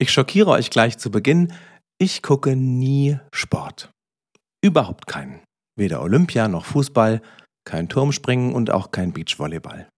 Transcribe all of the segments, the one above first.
Ich schockiere euch gleich zu Beginn. Ich gucke nie Sport. Überhaupt keinen. Weder Olympia noch Fußball, kein Turmspringen und auch kein Beachvolleyball.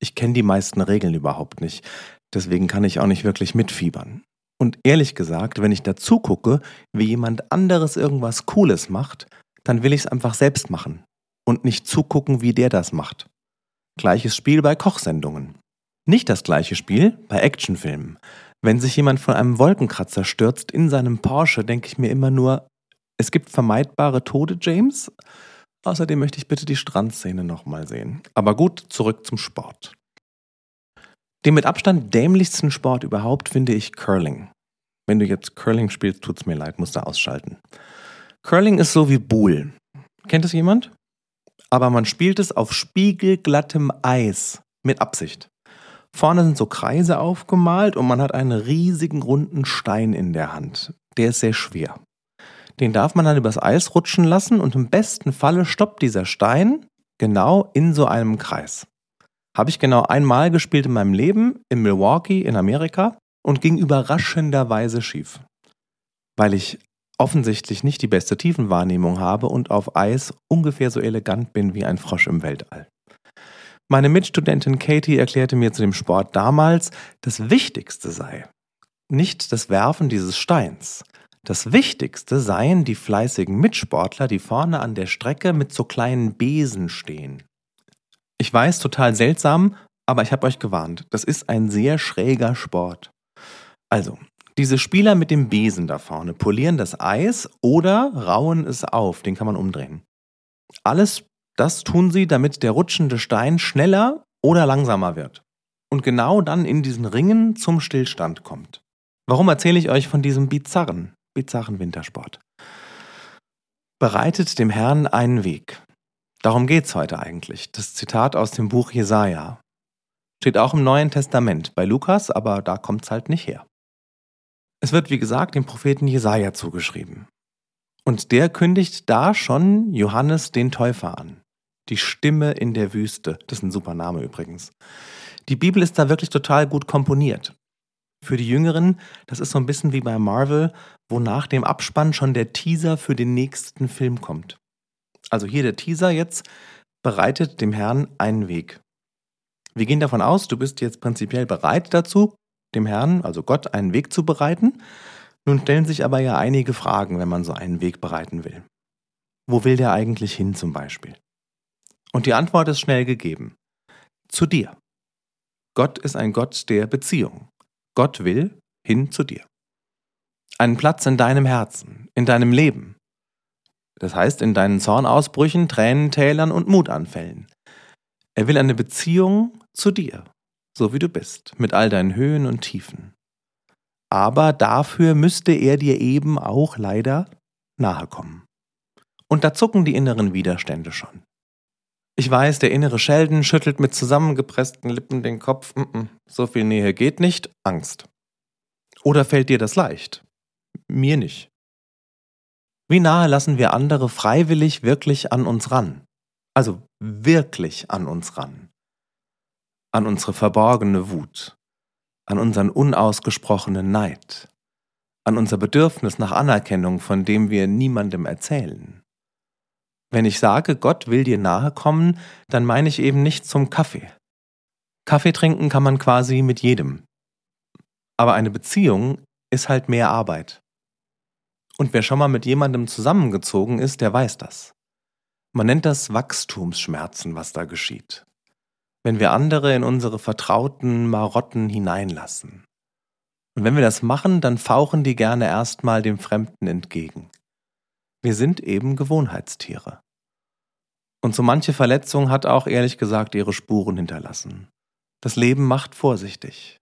Ich kenne die meisten Regeln überhaupt nicht, deswegen kann ich auch nicht wirklich mitfiebern. Und ehrlich gesagt, wenn ich dazu gucke, wie jemand anderes irgendwas Cooles macht, dann will ich es einfach selbst machen und nicht zugucken, wie der das macht. Gleiches Spiel bei Kochsendungen. Nicht das gleiche Spiel bei Actionfilmen. Wenn sich jemand von einem Wolkenkratzer stürzt in seinem Porsche, denke ich mir immer nur, es gibt vermeidbare Tode, James. Außerdem möchte ich bitte die Strandszene nochmal sehen. Aber gut, zurück zum Sport. Den mit Abstand dämlichsten Sport überhaupt finde ich Curling. Wenn du jetzt Curling spielst, tut's mir leid, musst du ausschalten. Curling ist so wie Buhl. Kennt es jemand? Aber man spielt es auf spiegelglattem Eis mit Absicht. Vorne sind so Kreise aufgemalt und man hat einen riesigen runden Stein in der Hand. Der ist sehr schwer. Den darf man dann übers Eis rutschen lassen und im besten Falle stoppt dieser Stein genau in so einem Kreis. Habe ich genau einmal gespielt in meinem Leben in Milwaukee in Amerika und ging überraschenderweise schief. Weil ich offensichtlich nicht die beste Tiefenwahrnehmung habe und auf Eis ungefähr so elegant bin wie ein Frosch im Weltall. Meine Mitstudentin Katie erklärte mir zu dem Sport damals, das Wichtigste sei nicht das Werfen dieses Steins. Das Wichtigste seien die fleißigen Mitsportler, die vorne an der Strecke mit so kleinen Besen stehen. Ich weiß, total seltsam, aber ich habe euch gewarnt, das ist ein sehr schräger Sport. Also, diese Spieler mit dem Besen da vorne polieren das Eis oder rauen es auf, den kann man umdrehen. Alles das tun sie, damit der rutschende Stein schneller oder langsamer wird und genau dann in diesen Ringen zum Stillstand kommt. Warum erzähle ich euch von diesem bizarren, bizarren Wintersport? Bereitet dem Herrn einen Weg. Darum geht's heute eigentlich. Das Zitat aus dem Buch Jesaja. Steht auch im Neuen Testament bei Lukas, aber da kommt's halt nicht her. Es wird, wie gesagt, dem Propheten Jesaja zugeschrieben. Und der kündigt da schon Johannes den Täufer an. Die Stimme in der Wüste. Das ist ein super Name übrigens. Die Bibel ist da wirklich total gut komponiert. Für die Jüngeren, das ist so ein bisschen wie bei Marvel, wo nach dem Abspann schon der Teaser für den nächsten Film kommt. Also hier der Teaser jetzt bereitet dem Herrn einen Weg. Wir gehen davon aus, du bist jetzt prinzipiell bereit dazu, dem Herrn, also Gott, einen Weg zu bereiten. Nun stellen sich aber ja einige Fragen, wenn man so einen Weg bereiten will. Wo will der eigentlich hin zum Beispiel? Und die Antwort ist schnell gegeben. Zu dir. Gott ist ein Gott der Beziehung. Gott will hin zu dir. Einen Platz in deinem Herzen, in deinem Leben. Das heißt in deinen Zornausbrüchen, Tränentälern und Mutanfällen. Er will eine Beziehung zu dir, so wie du bist, mit all deinen Höhen und Tiefen. Aber dafür müsste er dir eben auch leider nahe kommen. Und da zucken die inneren Widerstände schon. Ich weiß, der innere Sheldon schüttelt mit zusammengepressten Lippen den Kopf. Mm -mm, so viel Nähe geht nicht. Angst. Oder fällt dir das leicht? Mir nicht. Wie nahe lassen wir andere freiwillig wirklich an uns ran? Also wirklich an uns ran. An unsere verborgene Wut. An unseren unausgesprochenen Neid. An unser Bedürfnis nach Anerkennung, von dem wir niemandem erzählen wenn ich sage, Gott will dir nahe kommen, dann meine ich eben nicht zum Kaffee. Kaffee trinken kann man quasi mit jedem. Aber eine Beziehung ist halt mehr Arbeit. Und wer schon mal mit jemandem zusammengezogen ist, der weiß das. Man nennt das Wachstumsschmerzen, was da geschieht. Wenn wir andere in unsere vertrauten Marotten hineinlassen. Und wenn wir das machen, dann fauchen die gerne erstmal dem Fremden entgegen. Wir sind eben Gewohnheitstiere. Und so manche Verletzung hat auch ehrlich gesagt ihre Spuren hinterlassen. Das Leben macht vorsichtig.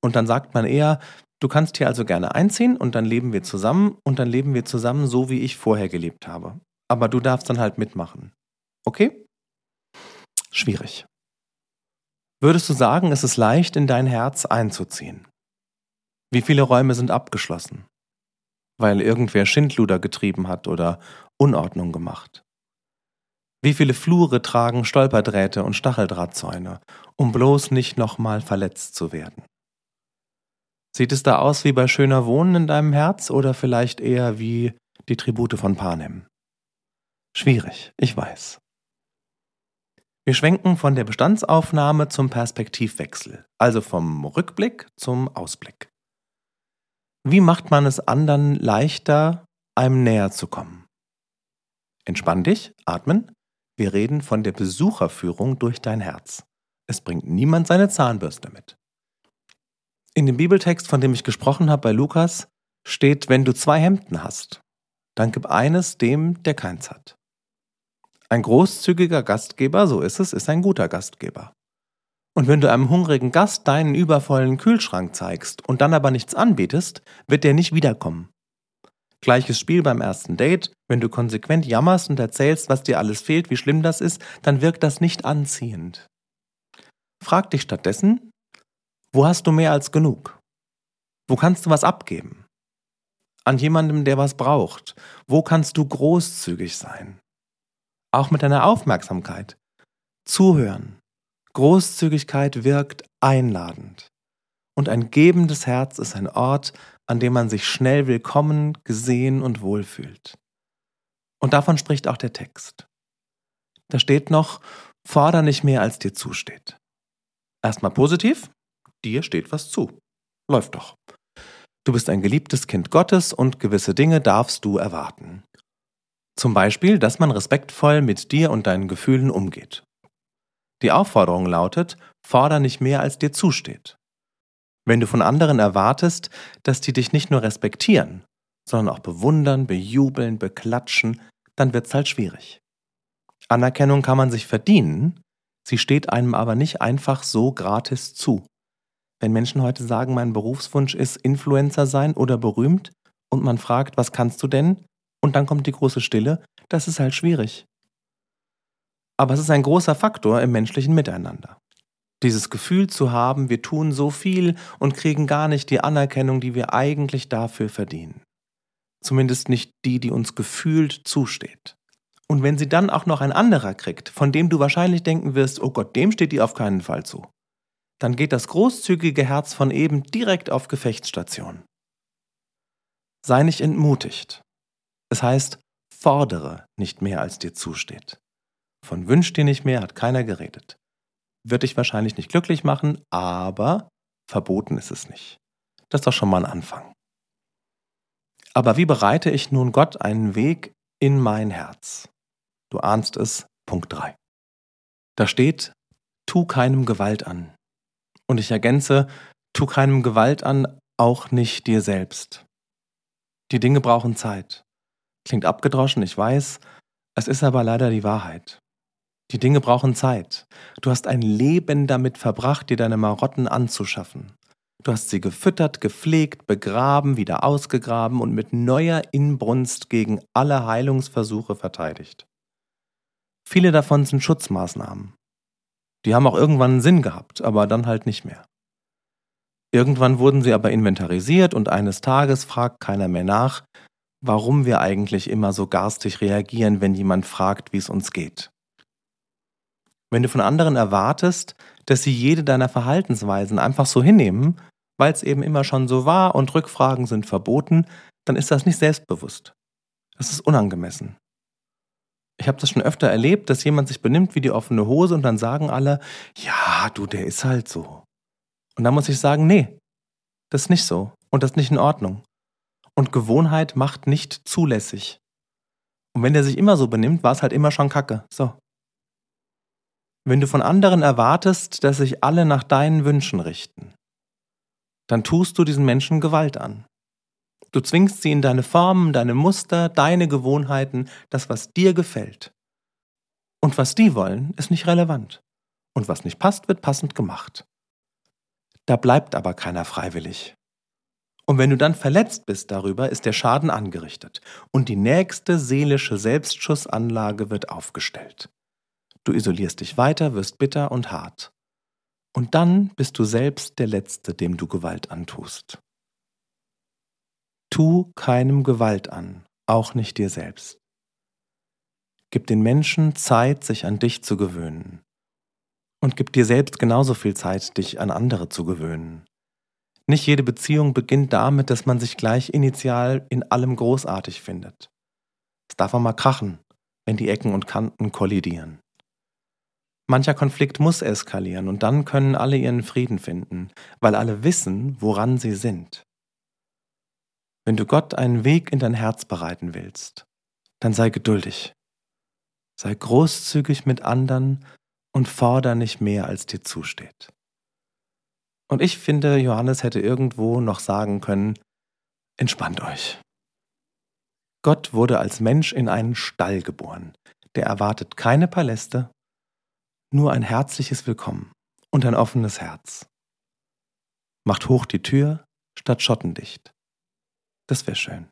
Und dann sagt man eher, du kannst hier also gerne einziehen und dann leben wir zusammen und dann leben wir zusammen so, wie ich vorher gelebt habe. Aber du darfst dann halt mitmachen. Okay? Schwierig. Würdest du sagen, es ist leicht, in dein Herz einzuziehen? Wie viele Räume sind abgeschlossen? Weil irgendwer Schindluder getrieben hat oder Unordnung gemacht. Wie viele Flure tragen Stolperdrähte und Stacheldrahtzäune, um bloß nicht nochmal verletzt zu werden? Sieht es da aus wie bei schöner Wohnen in deinem Herz oder vielleicht eher wie die Tribute von Panem? Schwierig, ich weiß. Wir schwenken von der Bestandsaufnahme zum Perspektivwechsel, also vom Rückblick zum Ausblick. Wie macht man es anderen leichter, einem näher zu kommen? Entspann dich, atmen. Wir reden von der Besucherführung durch dein Herz. Es bringt niemand seine Zahnbürste mit. In dem Bibeltext, von dem ich gesprochen habe bei Lukas, steht, wenn du zwei Hemden hast, dann gib eines dem, der keins hat. Ein großzügiger Gastgeber, so ist es, ist ein guter Gastgeber. Und wenn du einem hungrigen Gast deinen übervollen Kühlschrank zeigst und dann aber nichts anbietest, wird der nicht wiederkommen. Gleiches Spiel beim ersten Date. Wenn du konsequent jammerst und erzählst, was dir alles fehlt, wie schlimm das ist, dann wirkt das nicht anziehend. Frag dich stattdessen, wo hast du mehr als genug? Wo kannst du was abgeben? An jemandem, der was braucht. Wo kannst du großzügig sein? Auch mit deiner Aufmerksamkeit. Zuhören. Großzügigkeit wirkt einladend. Und ein gebendes Herz ist ein Ort, an dem man sich schnell willkommen, gesehen und wohlfühlt. Und davon spricht auch der Text. Da steht noch, forder nicht mehr, als dir zusteht. Erstmal positiv, dir steht was zu. Läuft doch. Du bist ein geliebtes Kind Gottes und gewisse Dinge darfst du erwarten. Zum Beispiel, dass man respektvoll mit dir und deinen Gefühlen umgeht. Die Aufforderung lautet, forder nicht mehr, als dir zusteht. Wenn du von anderen erwartest, dass die dich nicht nur respektieren, sondern auch bewundern, bejubeln, beklatschen, dann wird's halt schwierig. Anerkennung kann man sich verdienen, sie steht einem aber nicht einfach so gratis zu. Wenn Menschen heute sagen, mein Berufswunsch ist Influencer sein oder berühmt und man fragt, was kannst du denn? Und dann kommt die große Stille, das ist halt schwierig. Aber es ist ein großer Faktor im menschlichen Miteinander. Dieses Gefühl zu haben, wir tun so viel und kriegen gar nicht die Anerkennung, die wir eigentlich dafür verdienen. Zumindest nicht die, die uns gefühlt zusteht. Und wenn sie dann auch noch ein anderer kriegt, von dem du wahrscheinlich denken wirst, oh Gott, dem steht die auf keinen Fall zu, dann geht das großzügige Herz von eben direkt auf Gefechtsstation. Sei nicht entmutigt. Es heißt, fordere nicht mehr, als dir zusteht. Von wünsch dir nicht mehr hat keiner geredet wird dich wahrscheinlich nicht glücklich machen, aber verboten ist es nicht. Das ist doch schon mal ein Anfang. Aber wie bereite ich nun Gott einen Weg in mein Herz? Du ahnst es, Punkt 3. Da steht, tu keinem Gewalt an. Und ich ergänze, tu keinem Gewalt an, auch nicht dir selbst. Die Dinge brauchen Zeit. Klingt abgedroschen, ich weiß, es ist aber leider die Wahrheit. Die Dinge brauchen Zeit. Du hast ein Leben damit verbracht, dir deine Marotten anzuschaffen. Du hast sie gefüttert, gepflegt, begraben, wieder ausgegraben und mit neuer Inbrunst gegen alle Heilungsversuche verteidigt. Viele davon sind Schutzmaßnahmen. Die haben auch irgendwann Sinn gehabt, aber dann halt nicht mehr. Irgendwann wurden sie aber inventarisiert und eines Tages fragt keiner mehr nach, warum wir eigentlich immer so garstig reagieren, wenn jemand fragt, wie es uns geht. Wenn du von anderen erwartest, dass sie jede deiner Verhaltensweisen einfach so hinnehmen, weil es eben immer schon so war und Rückfragen sind verboten, dann ist das nicht selbstbewusst. Das ist unangemessen. Ich habe das schon öfter erlebt, dass jemand sich benimmt wie die offene Hose und dann sagen alle, ja, du, der ist halt so. Und dann muss ich sagen, nee, das ist nicht so und das ist nicht in Ordnung. Und Gewohnheit macht nicht zulässig. Und wenn der sich immer so benimmt, war es halt immer schon Kacke. So. Wenn du von anderen erwartest, dass sich alle nach deinen Wünschen richten, dann tust du diesen Menschen Gewalt an. Du zwingst sie in deine Formen, deine Muster, deine Gewohnheiten, das, was dir gefällt. Und was die wollen, ist nicht relevant. Und was nicht passt, wird passend gemacht. Da bleibt aber keiner freiwillig. Und wenn du dann verletzt bist darüber, ist der Schaden angerichtet und die nächste seelische Selbstschussanlage wird aufgestellt. Du isolierst dich weiter, wirst bitter und hart. Und dann bist du selbst der Letzte, dem du Gewalt antust. Tu keinem Gewalt an, auch nicht dir selbst. Gib den Menschen Zeit, sich an dich zu gewöhnen. Und gib dir selbst genauso viel Zeit, dich an andere zu gewöhnen. Nicht jede Beziehung beginnt damit, dass man sich gleich initial in allem großartig findet. Es darf auch mal krachen, wenn die Ecken und Kanten kollidieren. Mancher Konflikt muss eskalieren und dann können alle ihren Frieden finden, weil alle wissen, woran sie sind. Wenn du Gott einen Weg in dein Herz bereiten willst, dann sei geduldig. Sei großzügig mit anderen und forder nicht mehr, als dir zusteht. Und ich finde, Johannes hätte irgendwo noch sagen können, entspannt euch. Gott wurde als Mensch in einen Stall geboren. Der erwartet keine Paläste, nur ein herzliches Willkommen und ein offenes Herz. Macht hoch die Tür statt schottendicht. Das wäre schön.